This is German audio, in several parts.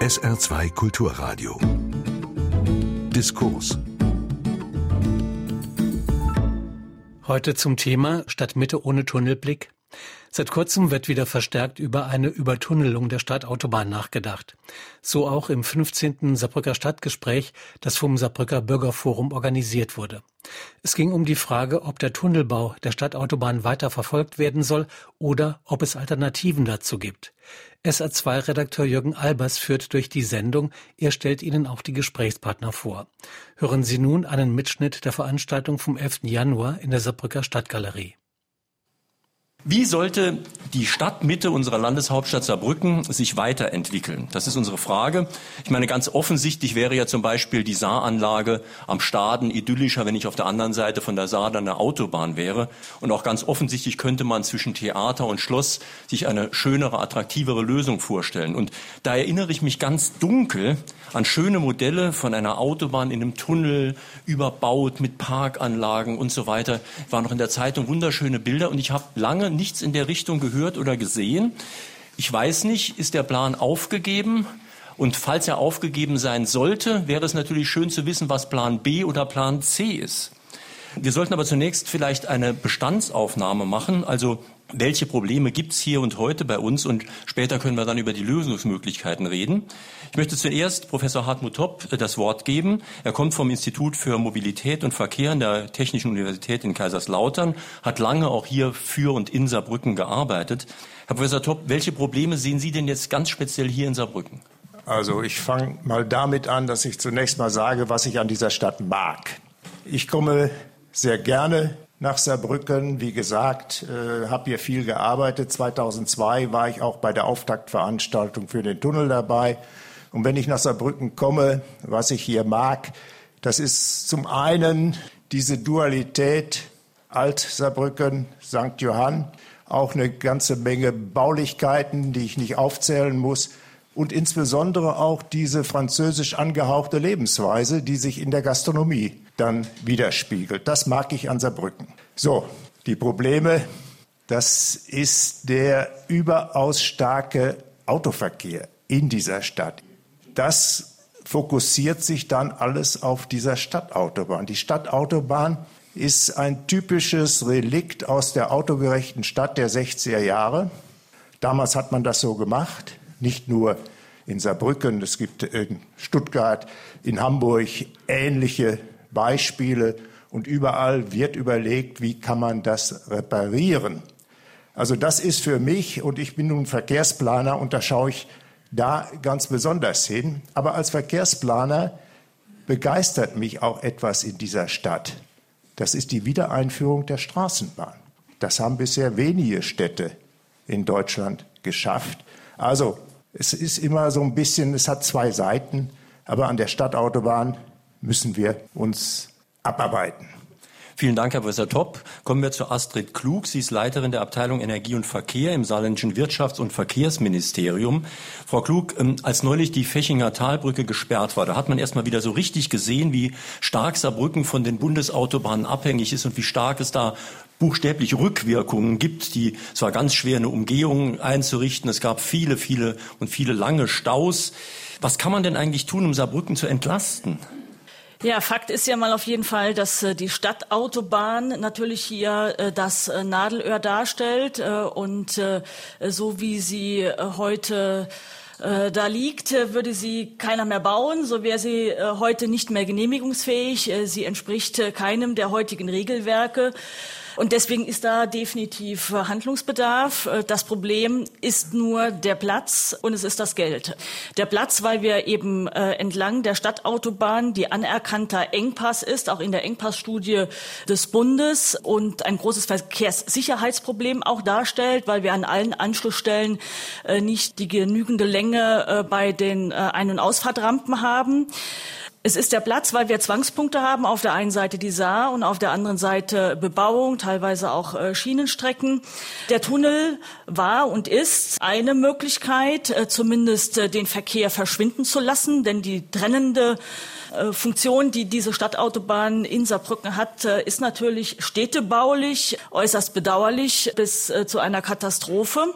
SR2 Kulturradio. Diskurs. Heute zum Thema Stadtmitte ohne Tunnelblick. Seit kurzem wird wieder verstärkt über eine Übertunnelung der Stadtautobahn nachgedacht. So auch im 15. Saarbrücker Stadtgespräch, das vom Saarbrücker Bürgerforum organisiert wurde. Es ging um die Frage, ob der Tunnelbau der Stadtautobahn weiter verfolgt werden soll oder ob es Alternativen dazu gibt. SA2-Redakteur Jürgen Albers führt durch die Sendung. Er stellt Ihnen auch die Gesprächspartner vor. Hören Sie nun einen Mitschnitt der Veranstaltung vom 11. Januar in der Saarbrücker Stadtgalerie. Wie sollte die Stadtmitte unserer Landeshauptstadt Saarbrücken sich weiterentwickeln? Das ist unsere Frage. Ich meine, ganz offensichtlich wäre ja zum Beispiel die Saaranlage am Staden idyllischer, wenn ich auf der anderen Seite von der Saar dann eine Autobahn wäre. Und auch ganz offensichtlich könnte man zwischen Theater und Schloss sich eine schönere, attraktivere Lösung vorstellen. Und da erinnere ich mich ganz dunkel an schöne Modelle von einer Autobahn in einem Tunnel, überbaut mit Parkanlagen und so weiter. War noch in der Zeitung wunderschöne Bilder und ich habe lange nichts in der Richtung gehört oder gesehen. Ich weiß nicht, ist der Plan aufgegeben? Und falls er aufgegeben sein sollte, wäre es natürlich schön zu wissen, was Plan B oder Plan C ist. Wir sollten aber zunächst vielleicht eine Bestandsaufnahme machen, also welche Probleme gibt es hier und heute bei uns und später können wir dann über die Lösungsmöglichkeiten reden. Ich möchte zuerst Professor Hartmut Topp das Wort geben. Er kommt vom Institut für Mobilität und Verkehr an der Technischen Universität in Kaiserslautern, hat lange auch hier für und in Saarbrücken gearbeitet. Herr Professor Topp, welche Probleme sehen Sie denn jetzt ganz speziell hier in Saarbrücken? Also ich fange mal damit an, dass ich zunächst mal sage, was ich an dieser Stadt mag. Ich komme sehr gerne nach Saarbrücken. Wie gesagt, äh, habe hier viel gearbeitet. 2002 war ich auch bei der Auftaktveranstaltung für den Tunnel dabei. Und wenn ich nach Saarbrücken komme, was ich hier mag, das ist zum einen diese Dualität Alt-Saarbrücken, St. Johann, auch eine ganze Menge Baulichkeiten, die ich nicht aufzählen muss und insbesondere auch diese französisch angehauchte Lebensweise, die sich in der Gastronomie dann widerspiegelt. Das mag ich an Saarbrücken. So, die Probleme, das ist der überaus starke Autoverkehr in dieser Stadt. Das fokussiert sich dann alles auf dieser Stadtautobahn. Die Stadtautobahn ist ein typisches Relikt aus der autogerechten Stadt der 60er Jahre. Damals hat man das so gemacht, nicht nur in Saarbrücken, es gibt in Stuttgart, in Hamburg ähnliche Beispiele und überall wird überlegt, wie kann man das reparieren. Also das ist für mich, und ich bin nun Verkehrsplaner, und da schaue ich da ganz besonders hin. Aber als Verkehrsplaner begeistert mich auch etwas in dieser Stadt. Das ist die Wiedereinführung der Straßenbahn. Das haben bisher wenige Städte in Deutschland geschafft. Also es ist immer so ein bisschen, es hat zwei Seiten, aber an der Stadtautobahn müssen wir uns abarbeiten. Vielen Dank, Herr Professor Topp. Kommen wir zu Astrid Klug. Sie ist Leiterin der Abteilung Energie und Verkehr im saarländischen Wirtschafts- und Verkehrsministerium. Frau Klug, ähm, als neulich die Fechinger Talbrücke gesperrt war, da hat man erst mal wieder so richtig gesehen, wie stark Saarbrücken von den Bundesautobahnen abhängig ist und wie stark es da buchstäblich Rückwirkungen gibt, die es war ganz schwer, eine Umgehung einzurichten. Es gab viele, viele und viele lange Staus. Was kann man denn eigentlich tun, um Saarbrücken zu entlasten? Ja, Fakt ist ja mal auf jeden Fall, dass äh, die Stadtautobahn natürlich hier äh, das äh, Nadelöhr darstellt und so wie sie heute da liegt, würde sie keiner mehr bauen. So wäre sie heute nicht mehr genehmigungsfähig. Sie entspricht keinem der heutigen Regelwerke. Und deswegen ist da definitiv Handlungsbedarf. Äh, das Problem ist nur der Platz und es ist das Geld. Der Platz, weil wir eben äh, entlang der Stadtautobahn die anerkannter Engpass ist, auch in der Engpassstudie des Bundes und ein großes Verkehrssicherheitsproblem auch darstellt, weil wir an allen Anschlussstellen äh, nicht die genügende Länge bei den Ein- und Ausfahrtrampen haben. Es ist der Platz, weil wir Zwangspunkte haben. Auf der einen Seite die Saar und auf der anderen Seite Bebauung, teilweise auch äh, Schienenstrecken. Der Tunnel war und ist eine Möglichkeit, äh, zumindest äh, den Verkehr verschwinden zu lassen, denn die trennende Funktion, die diese Stadtautobahn in Saarbrücken hat, äh, ist natürlich städtebaulich äußerst bedauerlich bis äh, zu einer Katastrophe.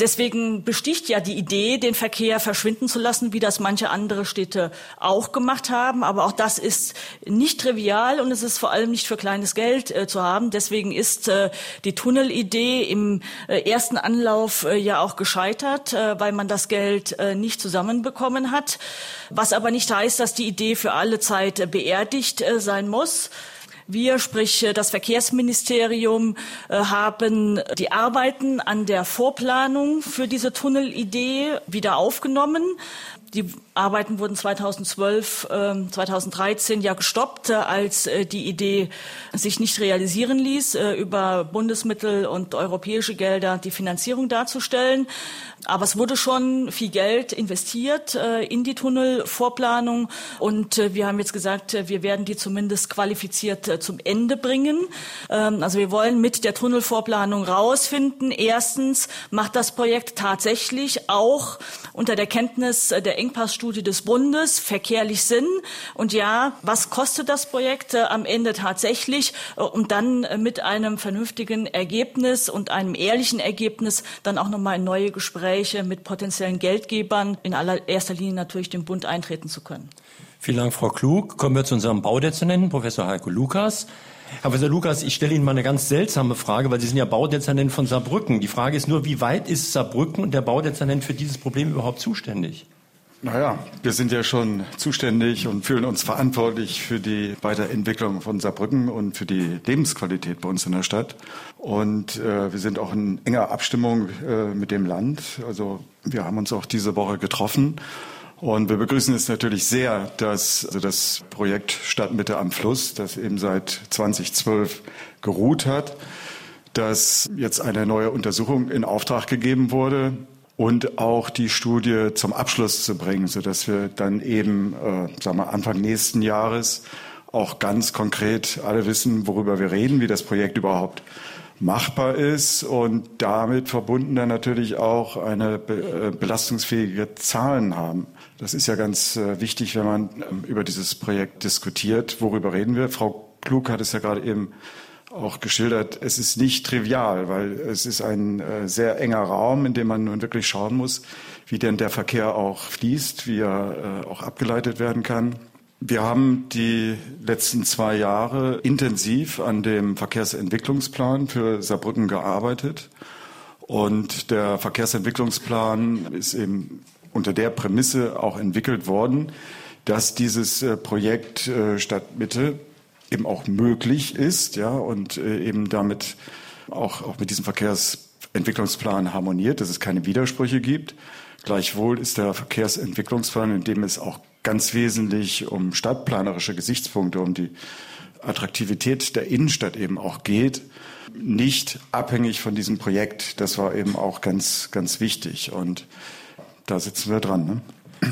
Deswegen besticht ja die Idee, den Verkehr verschwinden zu lassen, wie das manche andere Städte auch gemacht haben. Aber auch das ist nicht trivial und es ist vor allem nicht für kleines Geld äh, zu haben. Deswegen ist äh, die Tunnelidee im äh, ersten Anlauf ja auch gescheitert, weil man das Geld nicht zusammenbekommen hat. Was aber nicht heißt, dass die Idee für alle Zeit beerdigt äh, sein muss. Wir, sprich äh, das Verkehrsministerium, äh, haben die Arbeiten an der Vorplanung für diese Tunnelidee wieder aufgenommen. Die Arbeiten wurden 2012, äh, 2013 ja gestoppt, äh, als äh, die Idee sich nicht realisieren ließ, äh, über Bundesmittel und europäische Gelder die Finanzierung darzustellen. Aber es wurde schon viel Geld investiert in die Tunnelvorplanung und wir haben jetzt gesagt, wir werden die zumindest qualifiziert zum Ende bringen. Ähm, also wir wollen mit der Tunnelvorplanung rausfinden. Erstens macht das Projekt tatsächlich auch unter der Kenntnis der Engpassstudie des Bundes verkehrlich Sinn? Und ja, was kostet das Projekt äh, am Ende tatsächlich? Äh, und dann äh, mit einem vernünftigen Ergebnis und einem ehrlichen Ergebnis dann auch nochmal in neue Gespräche mit potenziellen Geldgebern, in allererster Linie natürlich dem Bund eintreten zu können. Vielen Dank, Frau Klug. Kommen wir zu unserem Baudezernenten, Professor Heiko Lukas. Herr Professor Lukas, ich stelle Ihnen mal eine ganz seltsame Frage, weil Sie sind ja Baudezernent von Saarbrücken. Die Frage ist nur, wie weit ist Saarbrücken und der Baudezernent für dieses Problem überhaupt zuständig? Naja, wir sind ja schon zuständig und fühlen uns verantwortlich für die Weiterentwicklung von Saarbrücken und für die Lebensqualität bei uns in der Stadt. Und äh, wir sind auch in enger Abstimmung äh, mit dem Land. Also wir haben uns auch diese Woche getroffen. Und wir begrüßen es natürlich sehr, dass also das Projekt Stadtmitte am Fluss, das eben seit 2012 geruht hat, dass jetzt eine neue Untersuchung in Auftrag gegeben wurde und auch die Studie zum Abschluss zu bringen, sodass wir dann eben, äh, sagen wir, Anfang nächsten Jahres auch ganz konkret alle wissen, worüber wir reden, wie das Projekt überhaupt machbar ist und damit verbunden dann natürlich auch eine be äh, belastungsfähige Zahlen haben. Das ist ja ganz äh, wichtig, wenn man ähm, über dieses Projekt diskutiert. Worüber reden wir? Frau Klug hat es ja gerade eben auch geschildert, es ist nicht trivial, weil es ist ein äh, sehr enger Raum, in dem man nun wirklich schauen muss, wie denn der Verkehr auch fließt, wie er äh, auch abgeleitet werden kann. Wir haben die letzten zwei Jahre intensiv an dem Verkehrsentwicklungsplan für Saarbrücken gearbeitet. Und der Verkehrsentwicklungsplan ist eben unter der Prämisse auch entwickelt worden, dass dieses äh, Projekt Stadtmitte eben auch möglich ist, ja, und äh, eben damit auch, auch mit diesem Verkehrsentwicklungsplan harmoniert, dass es keine Widersprüche gibt. Gleichwohl ist der Verkehrsentwicklungsplan, in dem es auch ganz wesentlich um stadtplanerische Gesichtspunkte, um die Attraktivität der Innenstadt eben auch geht, nicht abhängig von diesem Projekt. Das war eben auch ganz, ganz wichtig. Und da sitzen wir dran. Ne?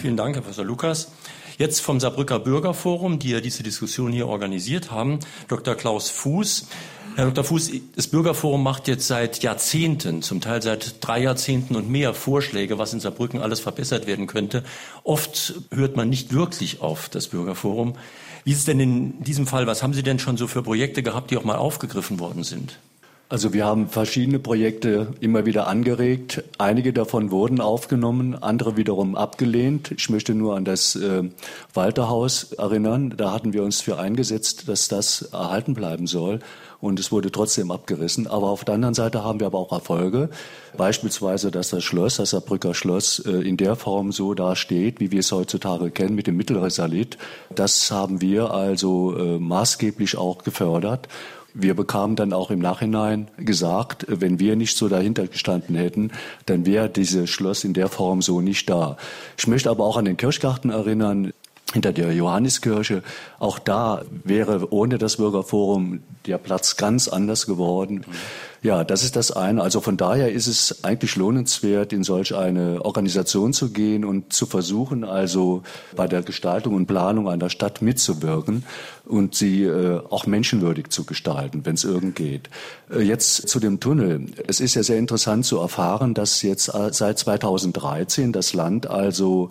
Vielen Dank, Herr Professor Lukas. Jetzt vom Saarbrücker Bürgerforum, die ja diese Diskussion hier organisiert haben, Dr. Klaus Fuß. Herr Dr. Fuß, das Bürgerforum macht jetzt seit Jahrzehnten, zum Teil seit drei Jahrzehnten und mehr Vorschläge, was in Saarbrücken alles verbessert werden könnte. Oft hört man nicht wirklich auf das Bürgerforum. Wie ist es denn in diesem Fall? Was haben Sie denn schon so für Projekte gehabt, die auch mal aufgegriffen worden sind? Also wir haben verschiedene Projekte immer wieder angeregt. Einige davon wurden aufgenommen, andere wiederum abgelehnt. Ich möchte nur an das äh, Walterhaus erinnern. Da hatten wir uns für eingesetzt, dass das erhalten bleiben soll. Und es wurde trotzdem abgerissen. Aber auf der anderen Seite haben wir aber auch Erfolge. Beispielsweise, dass das Schloss, das Saarbrücker Schloss, äh, in der Form so dasteht, wie wir es heutzutage kennen, mit dem Mittelresalit. Das haben wir also äh, maßgeblich auch gefördert. Wir bekamen dann auch im Nachhinein gesagt, wenn wir nicht so dahinter gestanden hätten, dann wäre dieses Schloss in der Form so nicht da. Ich möchte aber auch an den Kirchgarten erinnern. Hinter der Johanniskirche. Auch da wäre ohne das Bürgerforum der Platz ganz anders geworden. Ja, das ist das eine. Also von daher ist es eigentlich lohnenswert, in solch eine Organisation zu gehen und zu versuchen, also bei der Gestaltung und Planung einer Stadt mitzuwirken und sie äh, auch menschenwürdig zu gestalten, wenn es irgend geht. Äh, jetzt zu dem Tunnel. Es ist ja sehr interessant zu erfahren, dass jetzt äh, seit 2013 das Land also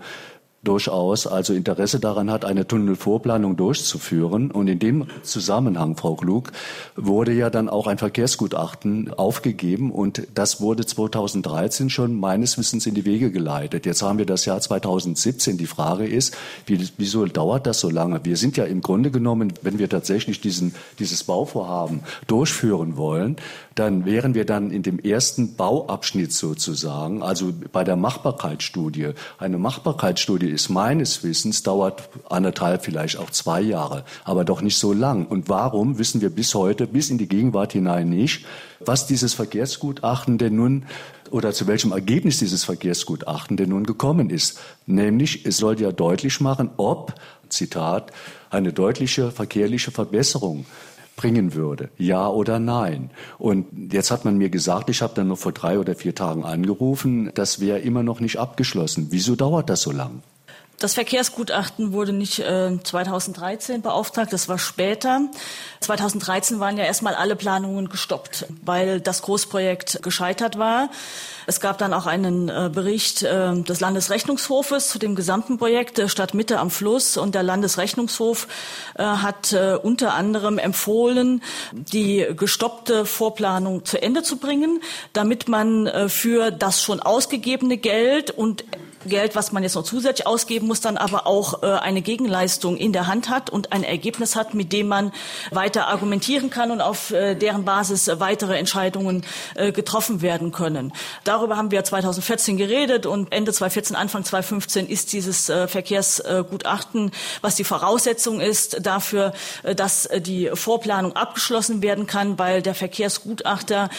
durchaus also Interesse daran hat, eine Tunnelvorplanung durchzuführen. Und in dem Zusammenhang, Frau Klug, wurde ja dann auch ein Verkehrsgutachten aufgegeben und das wurde 2013 schon meines Wissens in die Wege geleitet. Jetzt haben wir das Jahr 2017. Die Frage ist, wie, wieso dauert das so lange? Wir sind ja im Grunde genommen, wenn wir tatsächlich diesen, dieses Bauvorhaben durchführen wollen, dann wären wir dann in dem ersten Bauabschnitt sozusagen, also bei der Machbarkeitsstudie. Eine Machbarkeitsstudie ist meines Wissens, dauert anderthalb, vielleicht auch zwei Jahre, aber doch nicht so lang. Und warum wissen wir bis heute, bis in die Gegenwart hinein nicht, was dieses Verkehrsgutachten denn nun oder zu welchem Ergebnis dieses Verkehrsgutachten denn nun gekommen ist. Nämlich, es soll ja deutlich machen, ob, Zitat, eine deutliche verkehrliche Verbesserung bringen würde, ja oder nein. Und jetzt hat man mir gesagt, ich habe dann noch vor drei oder vier Tagen angerufen, das wäre immer noch nicht abgeschlossen. Wieso dauert das so lang? Das Verkehrsgutachten wurde nicht äh, 2013 beauftragt, das war später. 2013 waren ja erstmal alle Planungen gestoppt, weil das Großprojekt gescheitert war. Es gab dann auch einen äh, Bericht äh, des Landesrechnungshofes zu dem gesamten Projekt der Stadt Mitte am Fluss und der Landesrechnungshof äh, hat äh, unter anderem empfohlen, die gestoppte Vorplanung zu Ende zu bringen, damit man äh, für das schon ausgegebene Geld und Geld, was man jetzt noch zusätzlich ausgeben muss, dann aber auch äh, eine Gegenleistung in der Hand hat und ein Ergebnis hat, mit dem man weiter argumentieren kann und auf äh, deren Basis weitere Entscheidungen äh, getroffen werden können. Darüber haben wir 2014 geredet und Ende 2014, Anfang 2015 ist dieses Verkehrsgutachten, was die Voraussetzung ist dafür, dass die Vorplanung abgeschlossen werden kann, weil der Verkehrsgutachter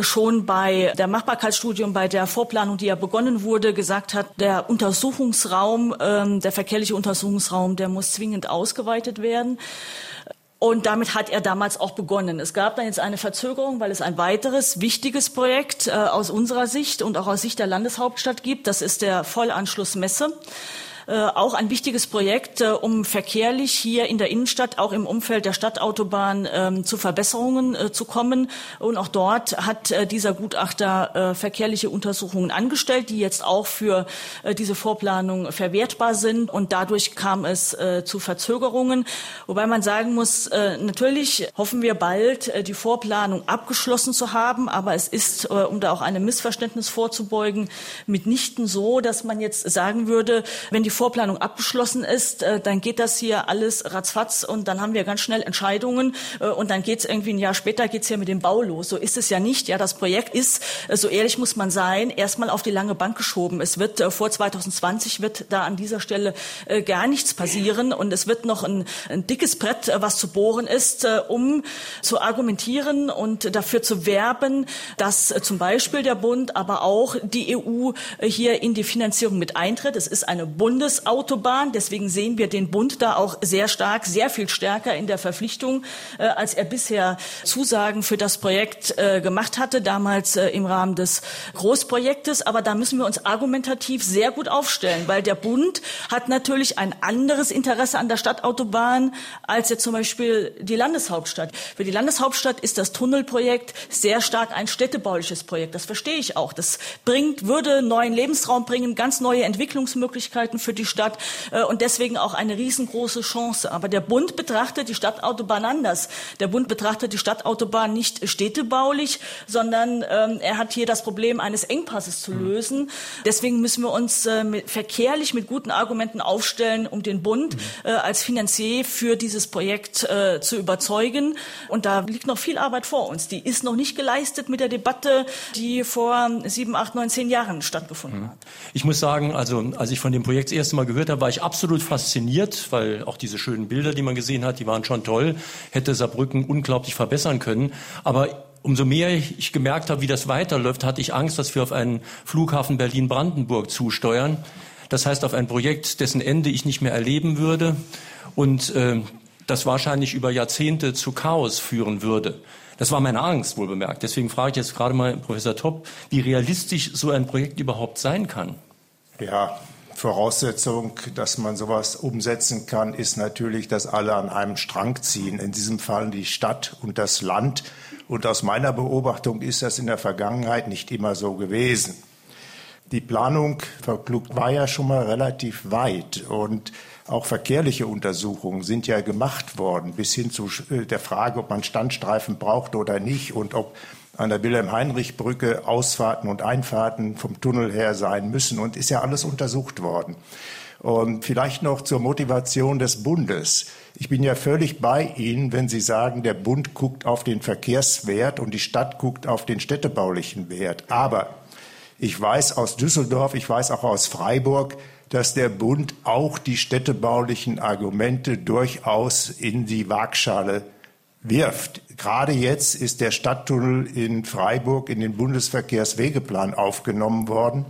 schon bei der Machbarkeitsstudie und bei der Vorplanung, die ja begonnen wurde, gesagt hat, der der Untersuchungsraum, ähm, der verkehrliche Untersuchungsraum, der muss zwingend ausgeweitet werden. Und damit hat er damals auch begonnen. Es gab dann jetzt eine Verzögerung, weil es ein weiteres wichtiges Projekt äh, aus unserer Sicht und auch aus Sicht der Landeshauptstadt gibt. Das ist der Vollanschluss Messe. Äh, auch ein wichtiges Projekt, äh, um verkehrlich hier in der Innenstadt, auch im Umfeld der Stadtautobahn ähm, zu Verbesserungen äh, zu kommen. Und auch dort hat dieser Gutachter verkehrliche Untersuchungen angestellt, die jetzt auch für diese Vorplanung verwertbar sind. Und dadurch kam es zu Verzögerungen. Wobei man sagen muss, natürlich hoffen wir bald, die Vorplanung abgeschlossen zu haben. Aber es ist, um da auch einem Missverständnis vorzubeugen, mitnichten so, dass man jetzt sagen würde, wenn die Vorplanung abgeschlossen ist, äh, dann geht das hier alles ratzfatz und dann haben wir ganz schnell Entscheidungen äh, und dann geht es irgendwie ein Jahr später geht's hier mit dem Bau los. So ist es ja nicht. Ja, das Projekt ist, äh, so ehrlich muss man sein, erstmal auf die lange Bank geschoben. Es wird vor 2020 wird da an dieser Stelle gar nichts passieren und es wird noch ein, ein dickes Brett, was zu bohren ist, um zu argumentieren und dafür zu werben, dass zum Beispiel der Bund, aber auch die EU hier in die Finanzierung mit eintritt. Es ist eine Bundes Bundesautobahn. Deswegen sehen wir den Bund da auch sehr stark, sehr viel stärker in der Verpflichtung, äh, als er bisher Zusagen für das Projekt äh, gemacht hatte, damals äh, im Rahmen des Großprojektes. Aber da müssen wir uns argumentativ sehr gut aufstellen, weil der Bund hat natürlich ein anderes Interesse an der Stadtautobahn als jetzt zum Beispiel die Landeshauptstadt. Für die Landeshauptstadt ist das Tunnelprojekt sehr stark ein städtebauliches Projekt. Das verstehe ich auch. Das bringt, würde neuen Lebensraum bringen, ganz neue Entwicklungsmöglichkeiten für die die Stadt äh, und deswegen auch eine riesengroße Chance. Aber der Bund betrachtet die Stadtautobahn anders. Der Bund betrachtet die Stadtautobahn nicht städtebaulich, sondern ähm, er hat hier das Problem eines Engpasses zu hm. lösen. Deswegen müssen wir uns äh, mit, verkehrlich mit guten Argumenten aufstellen, um den Bund hm. äh, als Finanzier für dieses Projekt äh, zu überzeugen. Und da liegt noch viel Arbeit vor uns. Die ist noch nicht geleistet mit der Debatte, die vor sieben, acht, neun, zehn Jahren stattgefunden hm. hat. Ich muss sagen, also als ich von dem Projekt erste Mal gehört habe, war ich absolut fasziniert, weil auch diese schönen Bilder, die man gesehen hat, die waren schon toll, hätte Saarbrücken unglaublich verbessern können. Aber umso mehr ich gemerkt habe, wie das weiterläuft, hatte ich Angst, dass wir auf einen Flughafen Berlin-Brandenburg zusteuern Das heißt auf ein Projekt, dessen Ende ich nicht mehr erleben würde und äh, das wahrscheinlich über Jahrzehnte zu Chaos führen würde. Das war meine Angst, wohl bemerkt. Deswegen frage ich jetzt gerade mal Professor Topp, wie realistisch so ein Projekt überhaupt sein kann. Ja, Voraussetzung, dass man sowas umsetzen kann, ist natürlich, dass alle an einem Strang ziehen. In diesem Fall die Stadt und das Land. Und aus meiner Beobachtung ist das in der Vergangenheit nicht immer so gewesen. Die Planung war ja schon mal relativ weit und auch verkehrliche Untersuchungen sind ja gemacht worden, bis hin zu äh, der Frage, ob man Standstreifen braucht oder nicht und ob an der Wilhelm-Heinrich-Brücke Ausfahrten und Einfahrten vom Tunnel her sein müssen. Und ist ja alles untersucht worden. Und vielleicht noch zur Motivation des Bundes. Ich bin ja völlig bei Ihnen, wenn Sie sagen, der Bund guckt auf den Verkehrswert und die Stadt guckt auf den städtebaulichen Wert. Aber ich weiß aus Düsseldorf, ich weiß auch aus Freiburg, dass der Bund auch die städtebaulichen Argumente durchaus in die Waagschale wirft. Gerade jetzt ist der Stadttunnel in Freiburg in den Bundesverkehrswegeplan aufgenommen worden.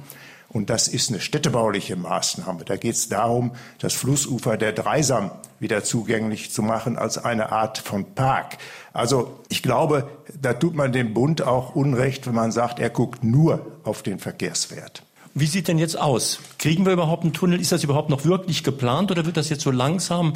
Und das ist eine städtebauliche Maßnahme. Da geht es darum, das Flussufer der Dreisam wieder zugänglich zu machen als eine Art von Park. Also ich glaube, da tut man dem Bund auch Unrecht, wenn man sagt, er guckt nur auf den Verkehrswert. Wie sieht denn jetzt aus? Kriegen wir überhaupt einen Tunnel? Ist das überhaupt noch wirklich geplant oder wird das jetzt so langsam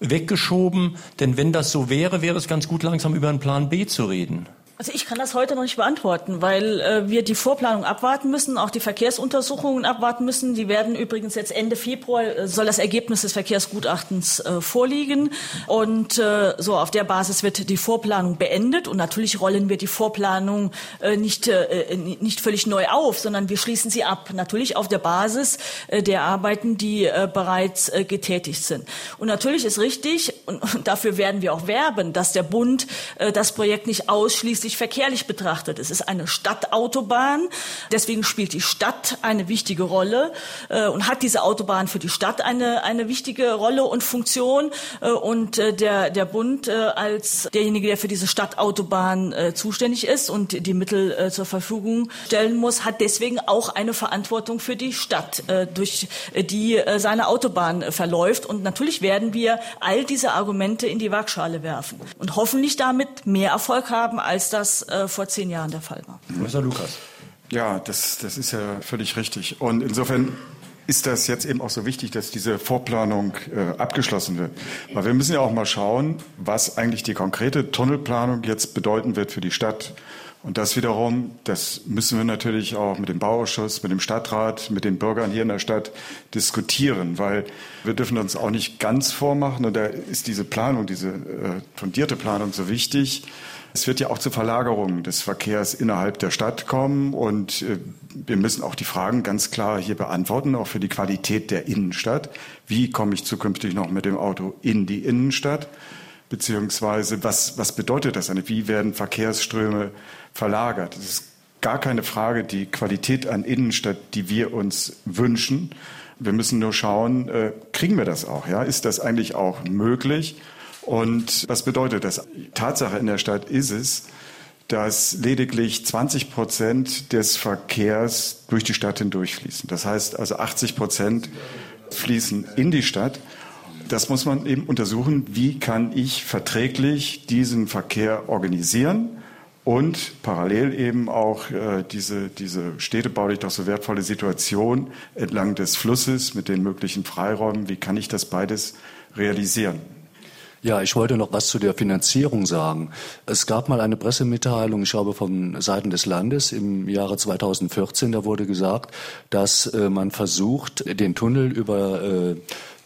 weggeschoben? Denn wenn das so wäre, wäre es ganz gut, langsam über einen Plan B zu reden. Also ich kann das heute noch nicht beantworten, weil äh, wir die Vorplanung abwarten müssen, auch die Verkehrsuntersuchungen abwarten müssen. Die werden übrigens jetzt Ende Februar äh, soll das Ergebnis des Verkehrsgutachtens äh, vorliegen und äh, so auf der Basis wird die Vorplanung beendet und natürlich rollen wir die Vorplanung äh, nicht äh, nicht völlig neu auf, sondern wir schließen sie ab, natürlich auf der Basis der Arbeiten, die bereits getätigt sind. Und natürlich ist richtig und, und dafür werden wir auch werben, dass der Bund das Projekt nicht ausschließlich sich verkehrlich betrachtet. Es ist eine Stadtautobahn. Deswegen spielt die Stadt eine wichtige Rolle äh, und hat diese Autobahn für die Stadt eine, eine wichtige Rolle und Funktion. Äh, und äh, der, der Bund äh, als derjenige, der für diese Stadtautobahn äh, zuständig ist und die Mittel äh, zur Verfügung stellen muss, hat deswegen auch eine Verantwortung für die Stadt, durch die seine Autobahn verläuft. Und natürlich werden wir all diese Argumente in die Waagschale werfen und hoffentlich damit mehr Erfolg haben, als das äh, vor zehn Jahren der Fall war. Professor Lukas. Ja, das, das ist ja völlig richtig. Und insofern ist das jetzt eben auch so wichtig, dass diese Vorplanung äh, abgeschlossen wird. Weil wir müssen ja auch mal schauen, was eigentlich die konkrete Tunnelplanung jetzt bedeuten wird für die Stadt. Und das wiederum, das müssen wir natürlich auch mit dem Bauausschuss, mit dem Stadtrat, mit den Bürgern hier in der Stadt diskutieren, weil wir dürfen uns auch nicht ganz vormachen. Und da ist diese Planung, diese äh, fundierte Planung so wichtig es wird ja auch zu Verlagerungen des Verkehrs innerhalb der Stadt kommen und äh, wir müssen auch die Fragen ganz klar hier beantworten, auch für die Qualität der Innenstadt. Wie komme ich zukünftig noch mit dem Auto in die Innenstadt? Beziehungsweise was, was bedeutet das? Wie werden Verkehrsströme verlagert? Das ist gar keine Frage, die Qualität an Innenstadt, die wir uns wünschen. Wir müssen nur schauen, äh, kriegen wir das auch? Ja? Ist das eigentlich auch möglich? Und was bedeutet das? Tatsache in der Stadt ist es, dass lediglich 20 Prozent des Verkehrs durch die Stadt hindurchfließen. Das heißt also 80 Prozent fließen in die Stadt. Das muss man eben untersuchen, wie kann ich verträglich diesen Verkehr organisieren und parallel eben auch äh, diese, diese städtebaulich doch so wertvolle Situation entlang des Flusses mit den möglichen Freiräumen, wie kann ich das beides realisieren. Ja, ich wollte noch was zu der Finanzierung sagen. Es gab mal eine Pressemitteilung, ich glaube von Seiten des Landes im Jahre 2014, da wurde gesagt, dass äh, man versucht, den Tunnel über äh,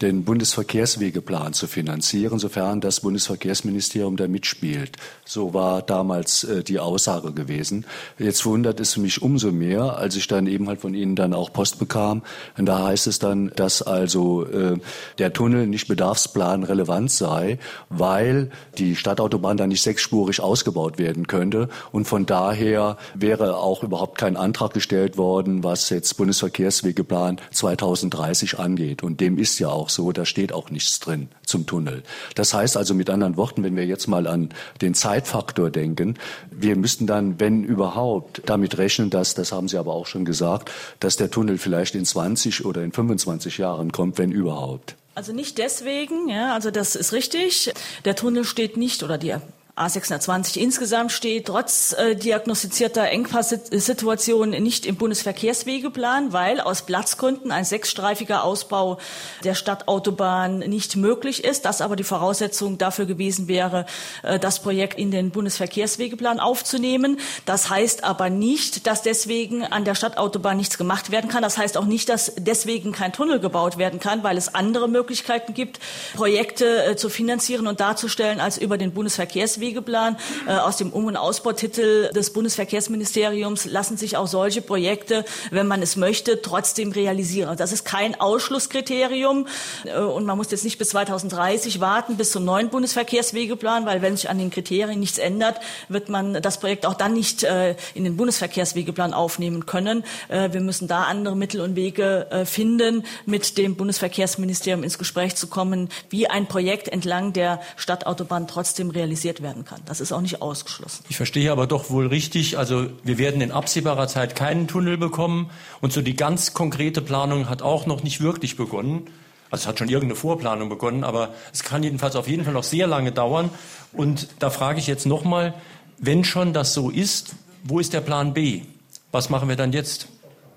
den Bundesverkehrswegeplan zu finanzieren, sofern das Bundesverkehrsministerium da mitspielt. So war damals äh, die Aussage gewesen. Jetzt wundert es mich umso mehr, als ich dann eben halt von Ihnen dann auch Post bekam. Und da heißt es dann, dass also äh, der Tunnel nicht bedarfsplan relevant sei, weil die Stadtautobahn dann nicht sechsspurig ausgebaut werden könnte. Und von daher wäre auch überhaupt kein Antrag gestellt worden, was jetzt Bundesverkehrswegeplan 2030 angeht. Und dem ist ja auch so, da steht auch nichts drin zum Tunnel. Das heißt also mit anderen Worten, wenn wir jetzt mal an den Zeitfaktor denken, wir müssten dann, wenn überhaupt, damit rechnen, dass, das haben Sie aber auch schon gesagt, dass der Tunnel vielleicht in 20 oder in 25 Jahren kommt, wenn überhaupt. Also nicht deswegen, ja, also das ist richtig. Der Tunnel steht nicht oder die A620 insgesamt steht trotz äh, diagnostizierter Engpasssituationen nicht im Bundesverkehrswegeplan, weil aus Platzgründen ein sechsstreifiger Ausbau der Stadtautobahn nicht möglich ist. Das aber die Voraussetzung dafür gewesen wäre, äh, das Projekt in den Bundesverkehrswegeplan aufzunehmen. Das heißt aber nicht, dass deswegen an der Stadtautobahn nichts gemacht werden kann. Das heißt auch nicht, dass deswegen kein Tunnel gebaut werden kann, weil es andere Möglichkeiten gibt, Projekte äh, zu finanzieren und darzustellen als über den Bundesverkehrsweg Wegeplan. Äh, aus dem Um- und Ausbautitel des Bundesverkehrsministeriums lassen sich auch solche Projekte, wenn man es möchte, trotzdem realisieren. Das ist kein Ausschlusskriterium äh, und man muss jetzt nicht bis 2030 warten, bis zum neuen Bundesverkehrswegeplan, weil wenn sich an den Kriterien nichts ändert, wird man das Projekt auch dann nicht äh, in den Bundesverkehrswegeplan aufnehmen können. Wir müssen da andere Mittel und Wege finden, mit dem Bundesverkehrsministerium ins Gespräch zu kommen, wie ein Projekt entlang der Stadtautobahn trotzdem realisiert werden werden kann. Das ist auch nicht ausgeschlossen. Ich verstehe aber doch wohl richtig, also wir werden in absehbarer Zeit keinen Tunnel bekommen und so die ganz konkrete Planung hat auch noch nicht wirklich begonnen. Also es hat schon irgendeine Vorplanung begonnen, aber es kann jedenfalls auf jeden Fall noch sehr lange dauern. Und da frage ich jetzt nochmal, wenn schon das so ist, wo ist der Plan B? Was machen wir dann jetzt?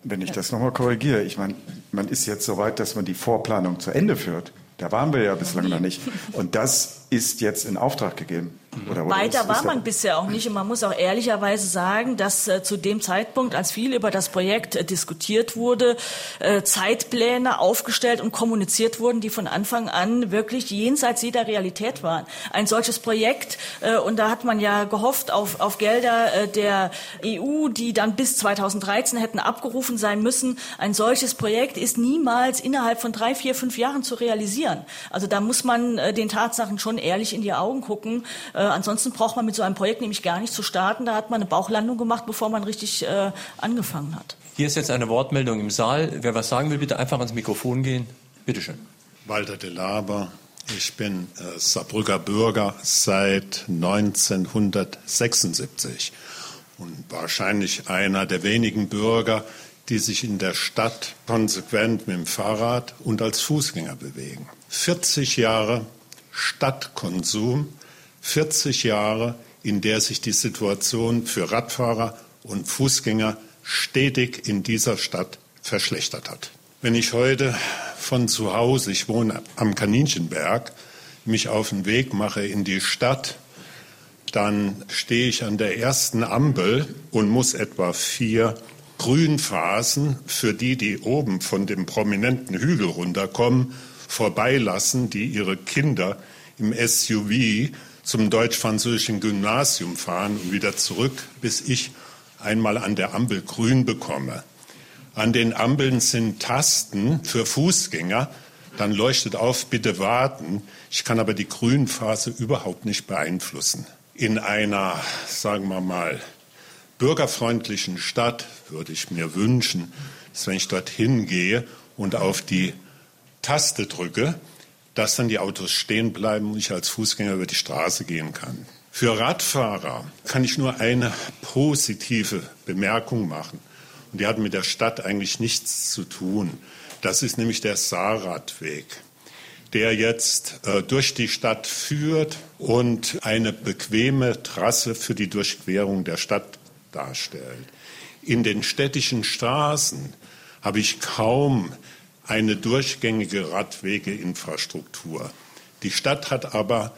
Wenn ich das nochmal korrigiere, ich meine, man ist jetzt so weit, dass man die Vorplanung zu Ende führt. Da waren wir ja bislang noch nicht. Und das ist jetzt in Auftrag gegeben. Oder, oder Weiter war man bisher auch nicht. Und man muss auch ehrlicherweise sagen, dass äh, zu dem Zeitpunkt, als viel über das Projekt äh, diskutiert wurde, äh, Zeitpläne aufgestellt und kommuniziert wurden, die von Anfang an wirklich jenseits jeder Realität waren. Ein solches Projekt, äh, und da hat man ja gehofft auf, auf Gelder äh, der EU, die dann bis 2013 hätten abgerufen sein müssen. Ein solches Projekt ist niemals innerhalb von drei, vier, fünf Jahren zu realisieren. Also da muss man äh, den Tatsachen schon ehrlich in die Augen gucken. Äh, ansonsten braucht man mit so einem Projekt nämlich gar nicht zu starten. Da hat man eine Bauchlandung gemacht, bevor man richtig äh, angefangen hat. Hier ist jetzt eine Wortmeldung im Saal. Wer was sagen will, bitte einfach ans Mikrofon gehen. Bitte schön. Walter de Laber. Ich bin äh, Saarbrücker Bürger seit 1976 und wahrscheinlich einer der wenigen Bürger, die sich in der Stadt konsequent mit dem Fahrrad und als Fußgänger bewegen. 40 Jahre Stadtkonsum, 40 Jahre, in der sich die Situation für Radfahrer und Fußgänger stetig in dieser Stadt verschlechtert hat. Wenn ich heute von zu Hause, ich wohne am Kaninchenberg, mich auf den Weg mache in die Stadt, dann stehe ich an der ersten Ampel und muss etwa vier Grünphasen für die, die oben von dem prominenten Hügel runterkommen, vorbeilassen, die ihre Kinder im SUV zum deutsch-französischen Gymnasium fahren und wieder zurück, bis ich einmal an der Ampel grün bekomme. An den Ampeln sind Tasten für Fußgänger. Dann leuchtet auf, bitte warten. Ich kann aber die Grünphase überhaupt nicht beeinflussen. In einer, sagen wir mal, bürgerfreundlichen Stadt würde ich mir wünschen, dass wenn ich dorthin gehe und auf die Taste drücke, dass dann die Autos stehen bleiben und ich als Fußgänger über die Straße gehen kann. Für Radfahrer kann ich nur eine positive Bemerkung machen. Und die hat mit der Stadt eigentlich nichts zu tun. Das ist nämlich der Saarradweg, der jetzt äh, durch die Stadt führt und eine bequeme Trasse für die Durchquerung der Stadt darstellt. In den städtischen Straßen habe ich kaum eine durchgängige Radwegeinfrastruktur. Die Stadt hat aber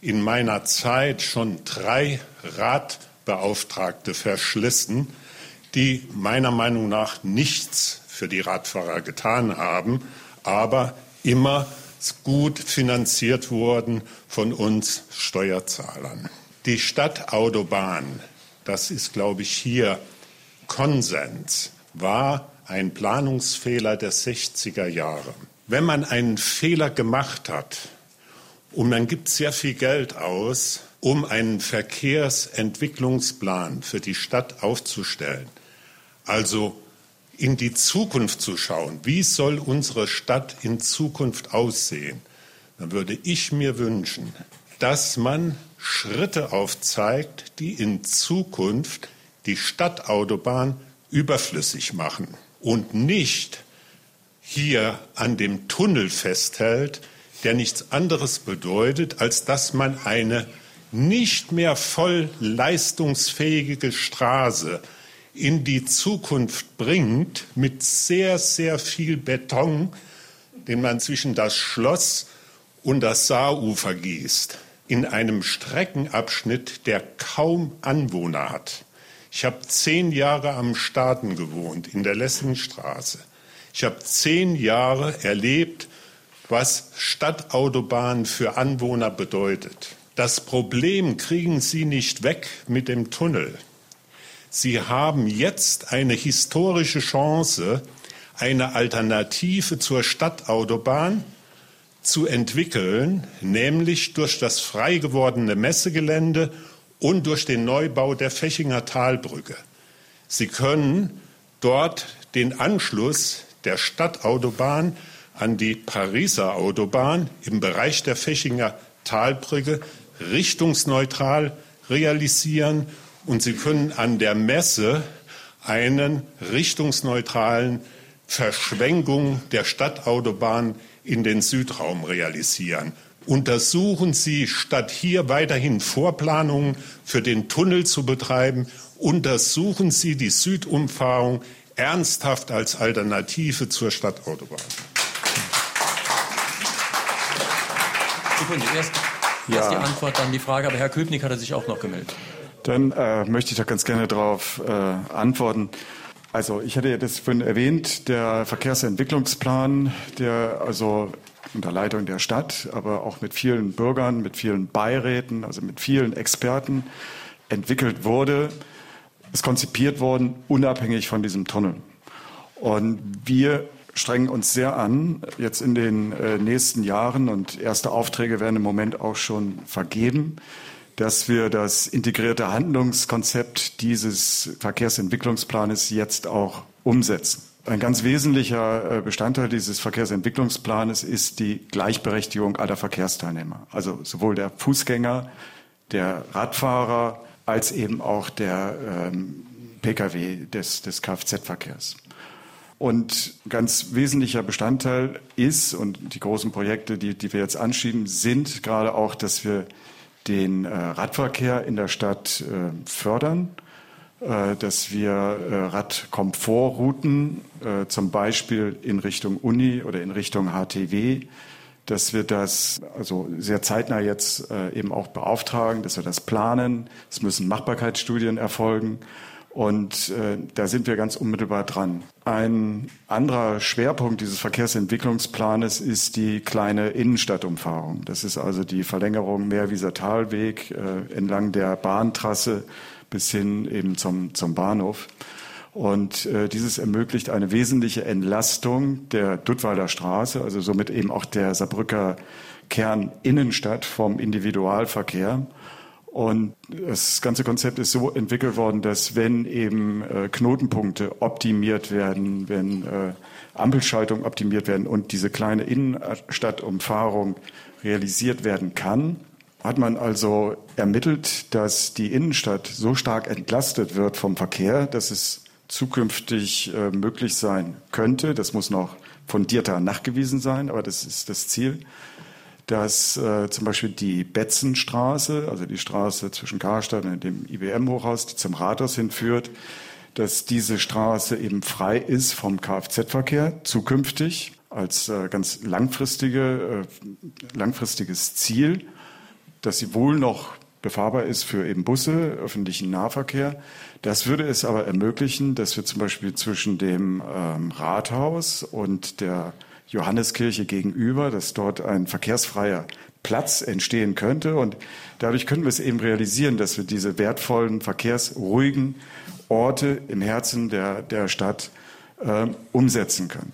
in meiner Zeit schon drei Radbeauftragte verschlissen, die meiner Meinung nach nichts für die Radfahrer getan haben, aber immer gut finanziert wurden von uns Steuerzahlern. Die Stadtautobahn, das ist, glaube ich, hier Konsens, war ein Planungsfehler der 60er Jahre. Wenn man einen Fehler gemacht hat und man gibt sehr viel Geld aus, um einen Verkehrsentwicklungsplan für die Stadt aufzustellen, also in die Zukunft zu schauen, wie soll unsere Stadt in Zukunft aussehen, dann würde ich mir wünschen, dass man Schritte aufzeigt, die in Zukunft die Stadtautobahn überflüssig machen und nicht hier an dem Tunnel festhält, der nichts anderes bedeutet, als dass man eine nicht mehr voll leistungsfähige Straße in die Zukunft bringt mit sehr, sehr viel Beton, den man zwischen das Schloss und das Saarufer gießt, in einem Streckenabschnitt, der kaum Anwohner hat. Ich habe zehn Jahre am Staaten gewohnt, in der Lessingstraße. Ich habe zehn Jahre erlebt, was Stadtautobahn für Anwohner bedeutet. Das Problem kriegen Sie nicht weg mit dem Tunnel. Sie haben jetzt eine historische Chance, eine Alternative zur Stadtautobahn zu entwickeln, nämlich durch das frei gewordene Messegelände und durch den Neubau der Fechinger Talbrücke. Sie können dort den Anschluss der Stadtautobahn an die Pariser Autobahn im Bereich der Fechinger Talbrücke richtungsneutral realisieren und Sie können an der Messe einen richtungsneutralen Verschwenkung der Stadtautobahn in den Südraum realisieren. Untersuchen Sie, statt hier weiterhin Vorplanungen für den Tunnel zu betreiben, untersuchen Sie die Südumfahrung ernsthaft als Alternative zur Stadtautobahn. Sekunde, erst, erst die Antwort, dann die Frage, aber Herr Köpnick hatte sich auch noch gemeldet. Dann äh, möchte ich da ganz gerne darauf äh, antworten. Also ich hatte ja das vorhin erwähnt, der Verkehrsentwicklungsplan, der also unter Leitung der Stadt, aber auch mit vielen Bürgern, mit vielen Beiräten, also mit vielen Experten entwickelt wurde, ist konzipiert worden, unabhängig von diesem Tunnel. Und wir strengen uns sehr an, jetzt in den äh, nächsten Jahren, und erste Aufträge werden im Moment auch schon vergeben, dass wir das integrierte Handlungskonzept dieses Verkehrsentwicklungsplanes jetzt auch umsetzen. Ein ganz wesentlicher äh, Bestandteil dieses Verkehrsentwicklungsplanes ist die Gleichberechtigung aller Verkehrsteilnehmer, also sowohl der Fußgänger, der Radfahrer als eben auch der ähm, Pkw des, des Kfz-Verkehrs. Und ganz wesentlicher Bestandteil ist, und die großen Projekte, die, die wir jetzt anschieben, sind gerade auch, dass wir den äh, Radverkehr in der Stadt äh, fördern, dass wir äh, Radkomfortrouten äh, zum Beispiel in Richtung Uni oder in Richtung HTW, dass wir das also sehr zeitnah jetzt äh, eben auch beauftragen, dass wir das planen. Es müssen Machbarkeitsstudien erfolgen. Und äh, da sind wir ganz unmittelbar dran. Ein anderer Schwerpunkt dieses Verkehrsentwicklungsplanes ist die kleine Innenstadtumfahrung. Das ist also die Verlängerung Meerwieser Talweg äh, entlang der Bahntrasse bis hin eben zum, zum Bahnhof. Und äh, dieses ermöglicht eine wesentliche Entlastung der Duttwalder Straße, also somit eben auch der Saarbrücker Kerninnenstadt vom Individualverkehr. Und das ganze Konzept ist so entwickelt worden, dass wenn eben äh, Knotenpunkte optimiert werden, wenn äh, Ampelschaltungen optimiert werden und diese kleine Innenstadtumfahrung realisiert werden kann, hat man also ermittelt, dass die Innenstadt so stark entlastet wird vom Verkehr, dass es zukünftig äh, möglich sein könnte. Das muss noch fundierter nachgewiesen sein, aber das ist das Ziel dass äh, zum Beispiel die Betzenstraße, also die Straße zwischen Karstadt und dem IBM-Hochhaus, die zum Rathaus hinführt, dass diese Straße eben frei ist vom Kfz-Verkehr zukünftig als äh, ganz langfristige, äh, langfristiges Ziel, dass sie wohl noch befahrbar ist für eben Busse, öffentlichen Nahverkehr. Das würde es aber ermöglichen, dass wir zum Beispiel zwischen dem ähm, Rathaus und der Johanneskirche gegenüber, dass dort ein verkehrsfreier Platz entstehen könnte. Und dadurch können wir es eben realisieren, dass wir diese wertvollen, verkehrsruhigen Orte im Herzen der, der Stadt äh, umsetzen können.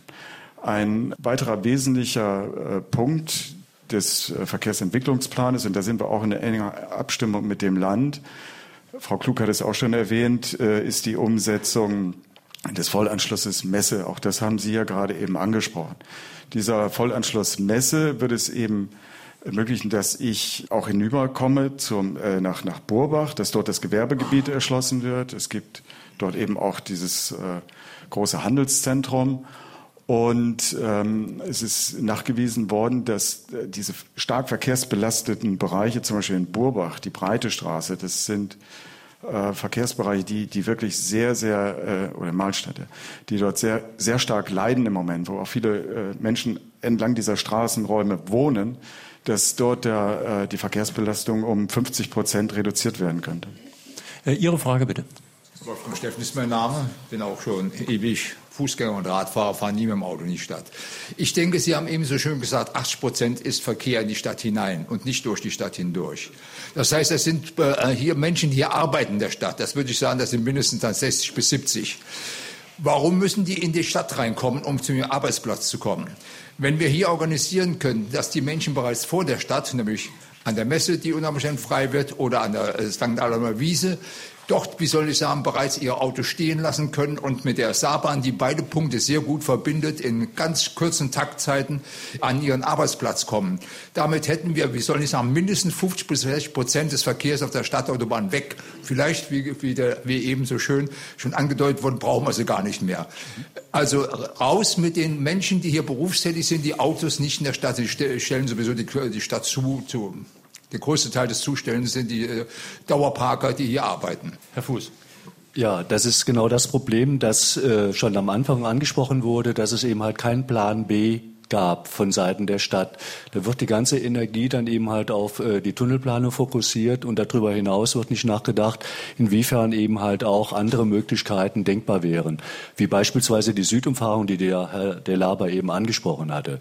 Ein weiterer wesentlicher äh, Punkt des äh, Verkehrsentwicklungsplanes, und da sind wir auch in enger Abstimmung mit dem Land, Frau Klug hat es auch schon erwähnt, äh, ist die Umsetzung des Vollanschlusses Messe. Auch das haben Sie ja gerade eben angesprochen. Dieser Vollanschluss Messe wird es eben ermöglichen, dass ich auch hinüberkomme zum, äh, nach, nach Burbach, dass dort das Gewerbegebiet erschlossen wird. Es gibt dort eben auch dieses äh, große Handelszentrum. Und ähm, es ist nachgewiesen worden, dass äh, diese stark verkehrsbelasteten Bereiche, zum Beispiel in Burbach, die Breite Straße, das sind äh, Verkehrsbereiche, die, die wirklich sehr, sehr, äh, oder Mahlstädte, die dort sehr, sehr stark leiden im Moment, wo auch viele äh, Menschen entlang dieser Straßenräume wohnen, dass dort der, äh, die Verkehrsbelastung um 50 Prozent reduziert werden könnte. Äh, Ihre Frage bitte. Wolfgang Steffen ist mein Name, bin auch schon ewig Fußgänger und Radfahrer, fahren nie mit dem Auto in die Stadt. Ich denke, Sie haben eben so schön gesagt, 80 Prozent ist Verkehr in die Stadt hinein und nicht durch die Stadt hindurch. Das heißt, es sind äh, hier Menschen, die hier arbeiten in der Stadt. Das würde ich sagen, das sind mindestens dann 60 bis 70. Warum müssen die in die Stadt reinkommen, um zu ihrem Arbeitsplatz zu kommen? Wenn wir hier organisieren können, dass die Menschen bereits vor der Stadt, nämlich an der Messe, die Umständen frei wird, oder an der äh, St. Alamer Wiese, dort, wie soll ich sagen, bereits ihr Auto stehen lassen können und mit der Saarbahn, die beide Punkte sehr gut verbindet, in ganz kurzen Taktzeiten an ihren Arbeitsplatz kommen. Damit hätten wir, wie soll ich sagen, mindestens 50 bis 60 Prozent des Verkehrs auf der Stadtautobahn weg. Vielleicht, wie, wie, der, wie eben so schön schon angedeutet wurde, brauchen wir sie gar nicht mehr. Also raus mit den Menschen, die hier berufstätig sind, die Autos nicht in der Stadt, die stellen sowieso die, die Stadt zu, zu der größte Teil des Zustellens sind die äh, Dauerparker, die hier arbeiten. Herr Fuß. Ja, das ist genau das Problem, das äh, schon am Anfang angesprochen wurde, dass es eben halt keinen Plan B gab von Seiten der Stadt. Da wird die ganze Energie dann eben halt auf äh, die Tunnelplanung fokussiert und darüber hinaus wird nicht nachgedacht, inwiefern eben halt auch andere Möglichkeiten denkbar wären, wie beispielsweise die Südumfahrung, die der Herr Delaber eben angesprochen hatte.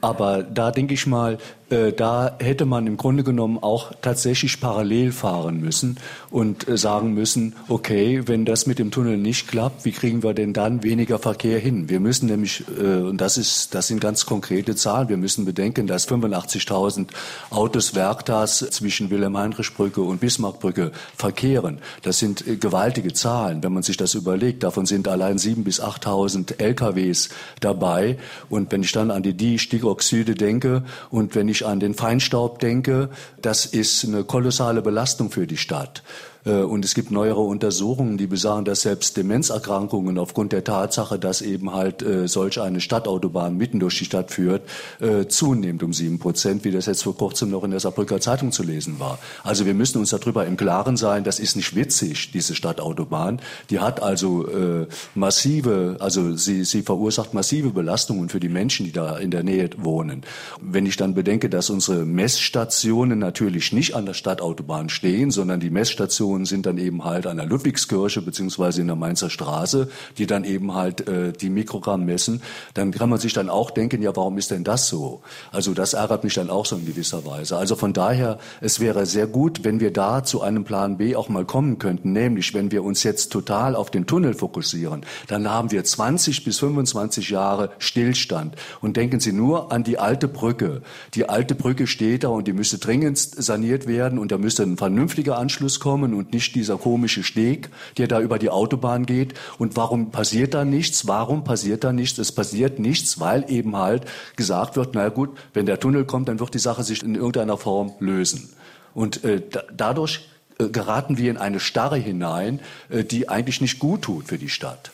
Aber da denke ich mal, äh, da hätte man im Grunde genommen auch tatsächlich parallel fahren müssen und äh, sagen müssen, okay, wenn das mit dem Tunnel nicht klappt, wie kriegen wir denn dann weniger Verkehr hin? Wir müssen nämlich, äh, und das ist, das sind ganz konkrete Zahlen, wir müssen bedenken, dass 85.000 Autos werktags zwischen Wilhelm-Heinrich-Brücke und Bismarckbrücke verkehren. Das sind gewaltige Zahlen, wenn man sich das überlegt. Davon sind allein 7.000 bis 8.000 LKWs dabei. Und wenn ich dann an die, die Stickoxide denke und wenn ich an den Feinstaub denke, das ist eine kolossale Belastung für die Stadt. Äh, und es gibt neuere Untersuchungen, die besagen, dass selbst Demenzerkrankungen aufgrund der Tatsache, dass eben halt äh, solch eine Stadtautobahn mitten durch die Stadt führt, äh, zunimmt um sieben Prozent, wie das jetzt vor kurzem noch in der Saarbrücker Zeitung zu lesen war. Also wir müssen uns darüber im Klaren sein, das ist nicht witzig, diese Stadtautobahn. Die hat also äh, massive, also sie, sie verursacht massive Belastungen für die Menschen, die da in der Nähe wohnen. Wenn ich dann bedenke, dass unsere Messstationen natürlich nicht an der Stadtautobahn stehen, sondern die Messstationen Stationen sind dann eben halt an der Ludwigskirche beziehungsweise in der Mainzer Straße, die dann eben halt äh, die Mikrogramm messen. Dann kann man sich dann auch denken, ja, warum ist denn das so? Also das ärgert mich dann auch so in gewisser Weise. Also von daher, es wäre sehr gut, wenn wir da zu einem Plan B auch mal kommen könnten, nämlich wenn wir uns jetzt total auf den Tunnel fokussieren, dann haben wir 20 bis 25 Jahre Stillstand. Und denken Sie nur an die alte Brücke. Die alte Brücke steht da und die müsste dringend saniert werden und da müsste ein vernünftiger Anschluss kommen und nicht dieser komische Steg, der da über die Autobahn geht. Und warum passiert da nichts? Warum passiert da nichts? Es passiert nichts, weil eben halt gesagt wird, na gut, wenn der Tunnel kommt, dann wird die Sache sich in irgendeiner Form lösen. Und äh, da, dadurch äh, geraten wir in eine Starre hinein, äh, die eigentlich nicht gut tut für die Stadt.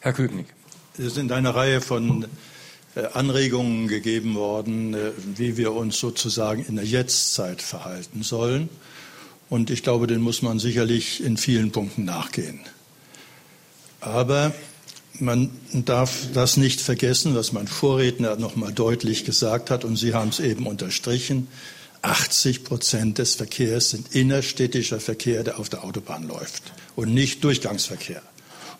Herr Köpenick. Es sind eine Reihe von äh, Anregungen gegeben worden, äh, wie wir uns sozusagen in der Jetztzeit verhalten sollen. Und ich glaube, den muss man sicherlich in vielen Punkten nachgehen. Aber man darf das nicht vergessen, was mein Vorredner noch mal deutlich gesagt hat, und Sie haben es eben unterstrichen. 80 Prozent des Verkehrs sind innerstädtischer Verkehr, der auf der Autobahn läuft und nicht Durchgangsverkehr.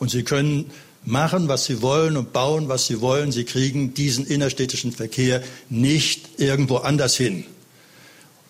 Und Sie können machen, was Sie wollen und bauen, was Sie wollen. Sie kriegen diesen innerstädtischen Verkehr nicht irgendwo anders hin.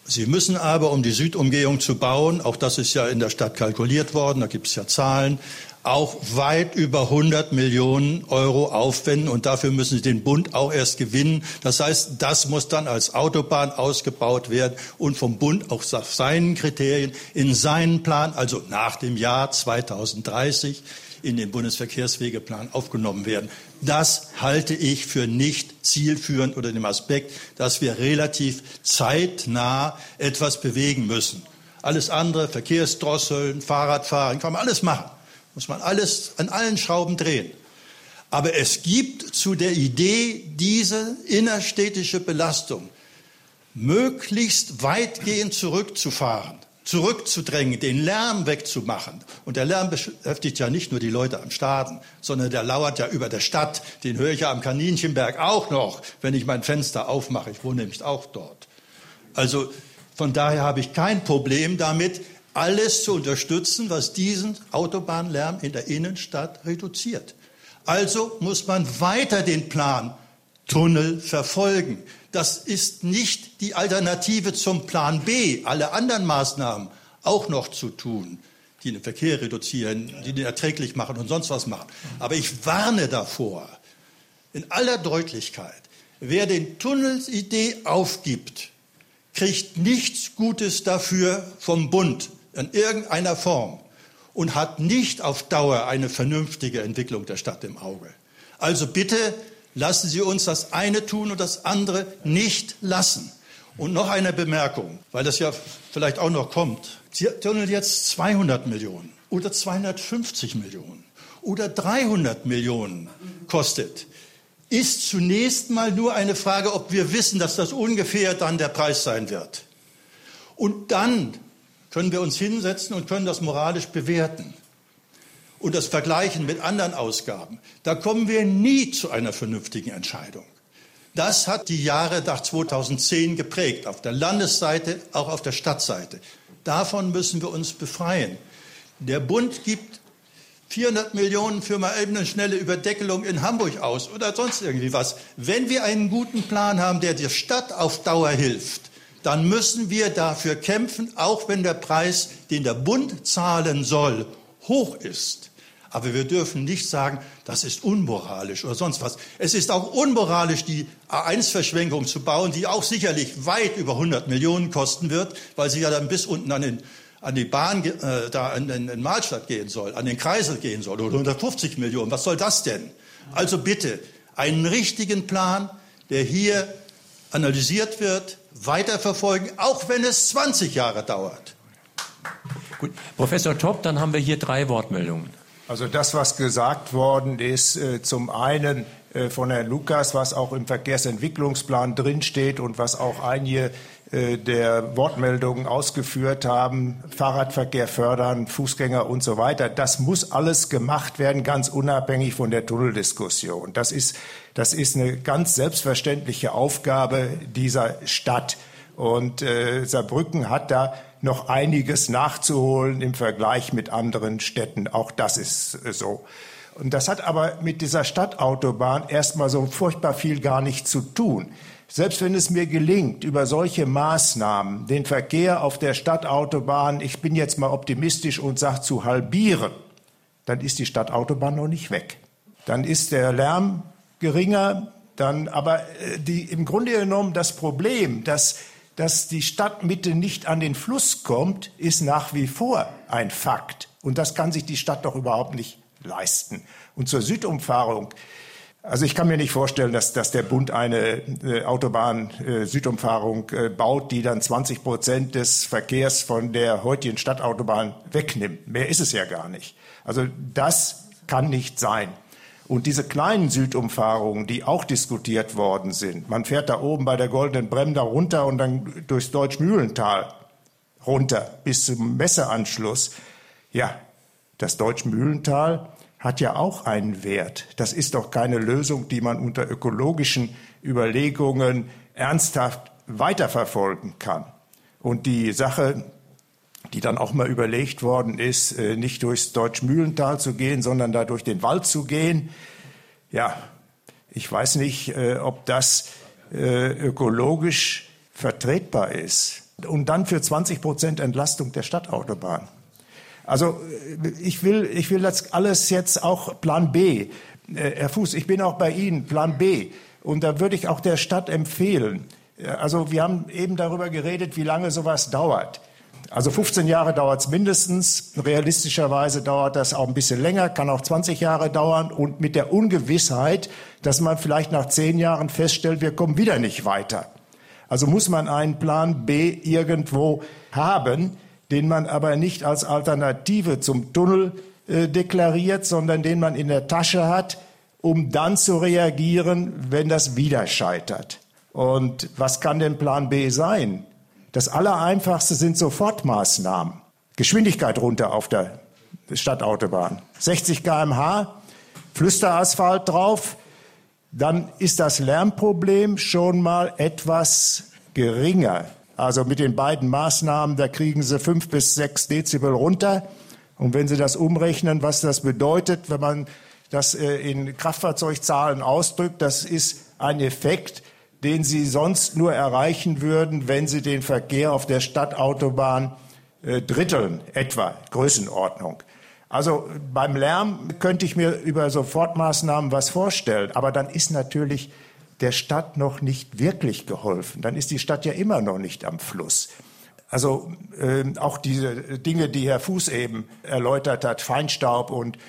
Sie müssen aber, um die Südumgehung zu bauen, auch das ist ja in der Stadt kalkuliert worden, da gibt es ja Zahlen, auch weit über 100 Millionen Euro aufwenden und dafür müssen Sie den Bund auch erst gewinnen. Das heißt, das muss dann als Autobahn ausgebaut werden und vom Bund auch nach seinen Kriterien in seinen Plan, also nach dem Jahr 2030, in den Bundesverkehrswegeplan aufgenommen werden. Das halte ich für nicht zielführend unter dem Aspekt, dass wir relativ zeitnah etwas bewegen müssen. Alles andere, Verkehrsdrosseln, Fahrradfahren, kann man alles machen. Muss man alles an allen Schrauben drehen. Aber es gibt zu der Idee, diese innerstädtische Belastung möglichst weitgehend zurückzufahren, zurückzudrängen, den Lärm wegzumachen. Und der Lärm beschäftigt ja nicht nur die Leute am Staden, sondern der lauert ja über der Stadt. Den höre ich ja am Kaninchenberg auch noch, wenn ich mein Fenster aufmache. Ich wohne nämlich auch dort. Also von daher habe ich kein Problem damit, alles zu unterstützen, was diesen Autobahnlärm in der Innenstadt reduziert. Also muss man weiter den Plan Tunnel verfolgen. Das ist nicht die Alternative zum Plan B, alle anderen Maßnahmen auch noch zu tun, die den Verkehr reduzieren, die den erträglich machen und sonst was machen. Aber ich warne davor, in aller Deutlichkeit, wer den Tunnelidee aufgibt, kriegt nichts Gutes dafür vom Bund in irgendeiner Form und hat nicht auf Dauer eine vernünftige Entwicklung der Stadt im Auge. Also bitte lassen Sie uns das eine tun und das andere nicht lassen. Und noch eine Bemerkung, weil das ja vielleicht auch noch kommt. Sie tunneln jetzt 200 Millionen oder 250 Millionen oder 300 Millionen kostet ist zunächst mal nur eine Frage, ob wir wissen, dass das ungefähr dann der Preis sein wird. Und dann können wir uns hinsetzen und können das moralisch bewerten und das vergleichen mit anderen Ausgaben. Da kommen wir nie zu einer vernünftigen Entscheidung. Das hat die Jahre nach 2010 geprägt, auf der Landesseite, auch auf der Stadtseite. Davon müssen wir uns befreien. Der Bund gibt 400 Millionen für mal eben eine schnelle Überdeckelung in Hamburg aus oder sonst irgendwie was. Wenn wir einen guten Plan haben, der der Stadt auf Dauer hilft, dann müssen wir dafür kämpfen, auch wenn der Preis, den der Bund zahlen soll, hoch ist. Aber wir dürfen nicht sagen, das ist unmoralisch oder sonst was. Es ist auch unmoralisch, die A1-Verschwenkung zu bauen, die auch sicherlich weit über 100 Millionen kosten wird, weil sie ja dann bis unten an den an die Bahn äh, da in, in, in Mahlstadt gehen soll, an den Kreisel gehen soll oder 150 Millionen. Was soll das denn? Also bitte einen richtigen Plan, der hier analysiert wird, weiterverfolgen, auch wenn es 20 Jahre dauert. Gut, Professor Topp, dann haben wir hier drei Wortmeldungen. Also das, was gesagt worden ist, äh, zum einen äh, von Herrn Lukas, was auch im Verkehrsentwicklungsplan drinsteht und was auch einige äh, der Wortmeldungen ausgeführt haben, Fahrradverkehr fördern, Fußgänger und so weiter. Das muss alles gemacht werden, ganz unabhängig von der Tunneldiskussion. Das ist, das ist eine ganz selbstverständliche Aufgabe dieser Stadt. Und äh, Saarbrücken hat da noch einiges nachzuholen im Vergleich mit anderen Städten. Auch das ist äh, so. Und das hat aber mit dieser Stadtautobahn erstmal so furchtbar viel gar nicht zu tun. Selbst wenn es mir gelingt, über solche Maßnahmen den Verkehr auf der Stadtautobahn, ich bin jetzt mal optimistisch und sage, zu halbieren, dann ist die Stadtautobahn noch nicht weg. Dann ist der Lärm geringer, dann aber äh, die, im Grunde genommen das Problem, dass, dass die Stadtmitte nicht an den Fluss kommt, ist nach wie vor ein Fakt. Und das kann sich die Stadt doch überhaupt nicht leisten. Und zur Südumfahrung, also ich kann mir nicht vorstellen, dass, dass der Bund eine äh, Autobahn-Südumfahrung äh, äh, baut, die dann 20 Prozent des Verkehrs von der heutigen Stadtautobahn wegnimmt. Mehr ist es ja gar nicht. Also das kann nicht sein. Und diese kleinen Südumfahrungen, die auch diskutiert worden sind, man fährt da oben bei der Goldenen Bremda runter und dann durchs Deutschmühlental runter bis zum Messeanschluss. Ja, das Deutschmühlental hat ja auch einen Wert. Das ist doch keine Lösung, die man unter ökologischen Überlegungen ernsthaft weiterverfolgen kann. Und die Sache, die dann auch mal überlegt worden ist, äh, nicht durchs Deutschmühlental zu gehen, sondern da durch den Wald zu gehen, ja, ich weiß nicht, äh, ob das äh, ökologisch vertretbar ist. Und dann für 20 Prozent Entlastung der Stadtautobahn. Also ich will, ich will das alles jetzt auch Plan B. Herr Fuß, ich bin auch bei Ihnen, Plan B. Und da würde ich auch der Stadt empfehlen. Also wir haben eben darüber geredet, wie lange sowas dauert. Also 15 Jahre dauert es mindestens. Realistischerweise dauert das auch ein bisschen länger, kann auch 20 Jahre dauern. Und mit der Ungewissheit, dass man vielleicht nach 10 Jahren feststellt, wir kommen wieder nicht weiter. Also muss man einen Plan B irgendwo haben, den man aber nicht als Alternative zum Tunnel äh, deklariert, sondern den man in der Tasche hat, um dann zu reagieren, wenn das wieder scheitert. Und was kann denn Plan B sein? Das Allereinfachste sind Sofortmaßnahmen. Geschwindigkeit runter auf der Stadtautobahn. 60 kmh, Flüsterasphalt drauf, dann ist das Lärmproblem schon mal etwas geringer. Also mit den beiden Maßnahmen, da kriegen Sie fünf bis sechs Dezibel runter. Und wenn Sie das umrechnen, was das bedeutet, wenn man das äh, in Kraftfahrzeugzahlen ausdrückt, das ist ein Effekt, den Sie sonst nur erreichen würden, wenn Sie den Verkehr auf der Stadtautobahn äh, dritteln, etwa Größenordnung. Also beim Lärm könnte ich mir über Sofortmaßnahmen was vorstellen, aber dann ist natürlich der Stadt noch nicht wirklich geholfen. Dann ist die Stadt ja immer noch nicht am Fluss. Also äh, auch diese Dinge, die Herr Fuß eben erläutert hat, Feinstaub und äh,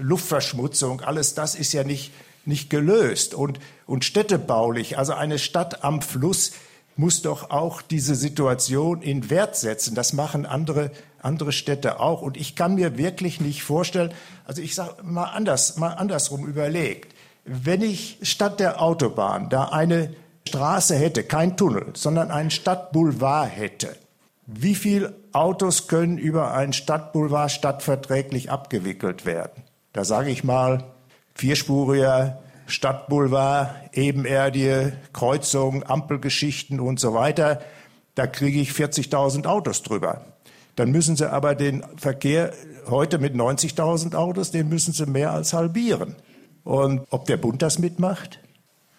Luftverschmutzung, alles das ist ja nicht, nicht gelöst. Und, und städtebaulich, also eine Stadt am Fluss muss doch auch diese Situation in Wert setzen. Das machen andere, andere Städte auch. Und ich kann mir wirklich nicht vorstellen, also ich sage mal anders, mal andersrum überlegt. Wenn ich statt der Autobahn da eine Straße hätte, kein Tunnel, sondern einen Stadtboulevard hätte, wie viele Autos können über einen Stadtboulevard stadtverträglich abgewickelt werden? Da sage ich mal, vierspuriger Stadtboulevard, ebenerdige Kreuzungen, Ampelgeschichten und so weiter. Da kriege ich 40.000 Autos drüber. Dann müssen Sie aber den Verkehr heute mit 90.000 Autos, den müssen Sie mehr als halbieren. Und ob der Bund das mitmacht?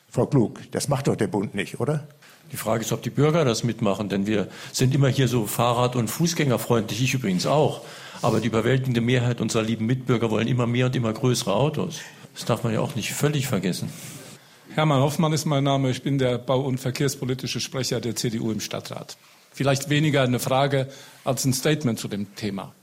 Frau Klug, das macht doch der Bund nicht, oder? Die Frage ist, ob die Bürger das mitmachen, denn wir sind immer hier so Fahrrad- und Fußgängerfreundlich, ich übrigens auch. Aber die überwältigende Mehrheit unserer lieben Mitbürger wollen immer mehr und immer größere Autos. Das darf man ja auch nicht völlig vergessen. Hermann Hoffmann ist mein Name. Ich bin der bau- und verkehrspolitische Sprecher der CDU im Stadtrat. Vielleicht weniger eine Frage als ein Statement zu dem Thema.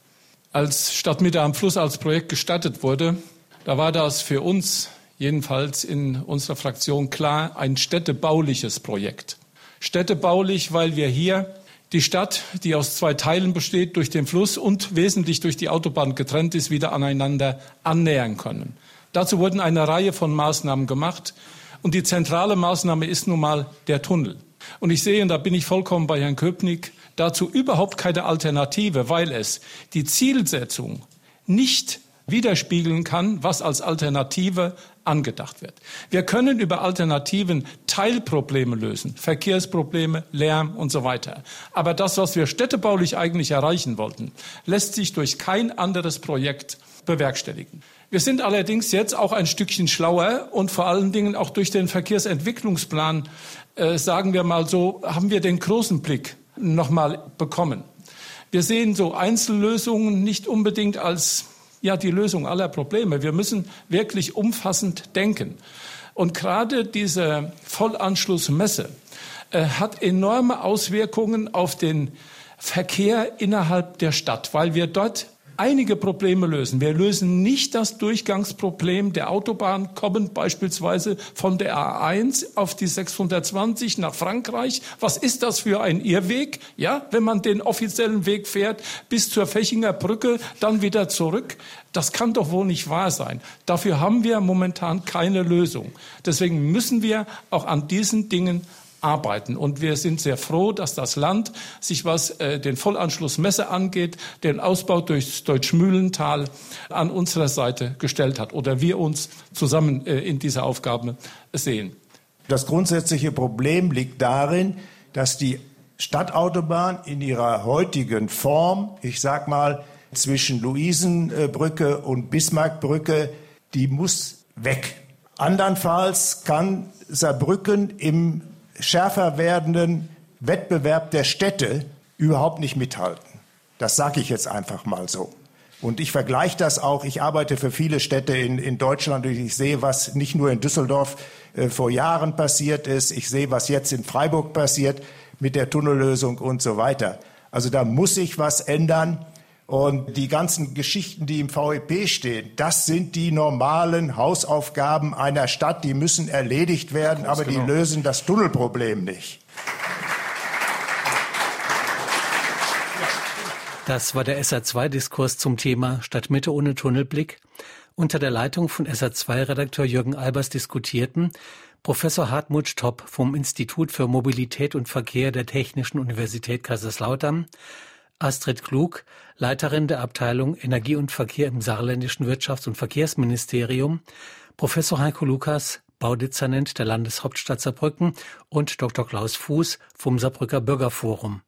Als Stadtmitte am Fluss als Projekt gestartet wurde, da war das für uns jedenfalls in unserer Fraktion klar ein städtebauliches Projekt. Städtebaulich, weil wir hier die Stadt, die aus zwei Teilen besteht, durch den Fluss und wesentlich durch die Autobahn getrennt ist, wieder aneinander annähern können. Dazu wurden eine Reihe von Maßnahmen gemacht. Und die zentrale Maßnahme ist nun mal der Tunnel. Und ich sehe, und da bin ich vollkommen bei Herrn Köpnick, dazu überhaupt keine Alternative, weil es die Zielsetzung nicht widerspiegeln kann, was als Alternative angedacht wird. Wir können über Alternativen Teilprobleme lösen, Verkehrsprobleme, Lärm und so weiter. Aber das, was wir städtebaulich eigentlich erreichen wollten, lässt sich durch kein anderes Projekt bewerkstelligen. Wir sind allerdings jetzt auch ein Stückchen schlauer und vor allen Dingen auch durch den Verkehrsentwicklungsplan, äh, sagen wir mal so, haben wir den großen Blick nochmal bekommen. Wir sehen so Einzellösungen nicht unbedingt als ja die Lösung aller Probleme. Wir müssen wirklich umfassend denken. Und gerade diese Vollanschlussmesse äh, hat enorme Auswirkungen auf den Verkehr innerhalb der Stadt, weil wir dort einige Probleme lösen. Wir lösen nicht das Durchgangsproblem der Autobahn, kommen beispielsweise von der A1 auf die 620 nach Frankreich. Was ist das für ein Irrweg? Ja, wenn man den offiziellen Weg fährt bis zur Fechinger Brücke, dann wieder zurück. Das kann doch wohl nicht wahr sein. Dafür haben wir momentan keine Lösung. Deswegen müssen wir auch an diesen Dingen arbeiten. Und wir sind sehr froh, dass das Land sich, was äh, den Vollanschluss Messe angeht, den Ausbau durchs Deutschmühlental an unserer Seite gestellt hat oder wir uns zusammen äh, in dieser Aufgabe sehen. Das grundsätzliche Problem liegt darin, dass die Stadtautobahn in ihrer heutigen Form, ich sag mal zwischen Luisenbrücke und Bismarckbrücke, die muss weg. Andernfalls kann Saarbrücken im schärfer werdenden Wettbewerb der Städte überhaupt nicht mithalten. Das sage ich jetzt einfach mal so. Und ich vergleiche das auch. Ich arbeite für viele Städte in, in Deutschland und ich sehe, was nicht nur in Düsseldorf äh, vor Jahren passiert ist. Ich sehe, was jetzt in Freiburg passiert mit der Tunnellösung und so weiter. Also da muss sich was ändern. Und die ganzen Geschichten, die im VEP stehen, das sind die normalen Hausaufgaben einer Stadt, die müssen erledigt werden, aber genau. die lösen das Tunnelproblem nicht. Das war der SA2-Diskurs zum Thema Stadtmitte ohne Tunnelblick. Unter der Leitung von SA2-Redakteur Jürgen Albers diskutierten Professor Hartmut Stopp vom Institut für Mobilität und Verkehr der Technischen Universität Kaiserslautern, Astrid Klug, Leiterin der Abteilung Energie und Verkehr im saarländischen Wirtschafts- und Verkehrsministerium, Professor Heiko Lukas, Baudezernent der Landeshauptstadt Saarbrücken und Dr. Klaus Fuß vom Saarbrücker Bürgerforum.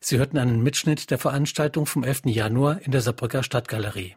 Sie hörten einen Mitschnitt der Veranstaltung vom 11. Januar in der Saarbrücker Stadtgalerie.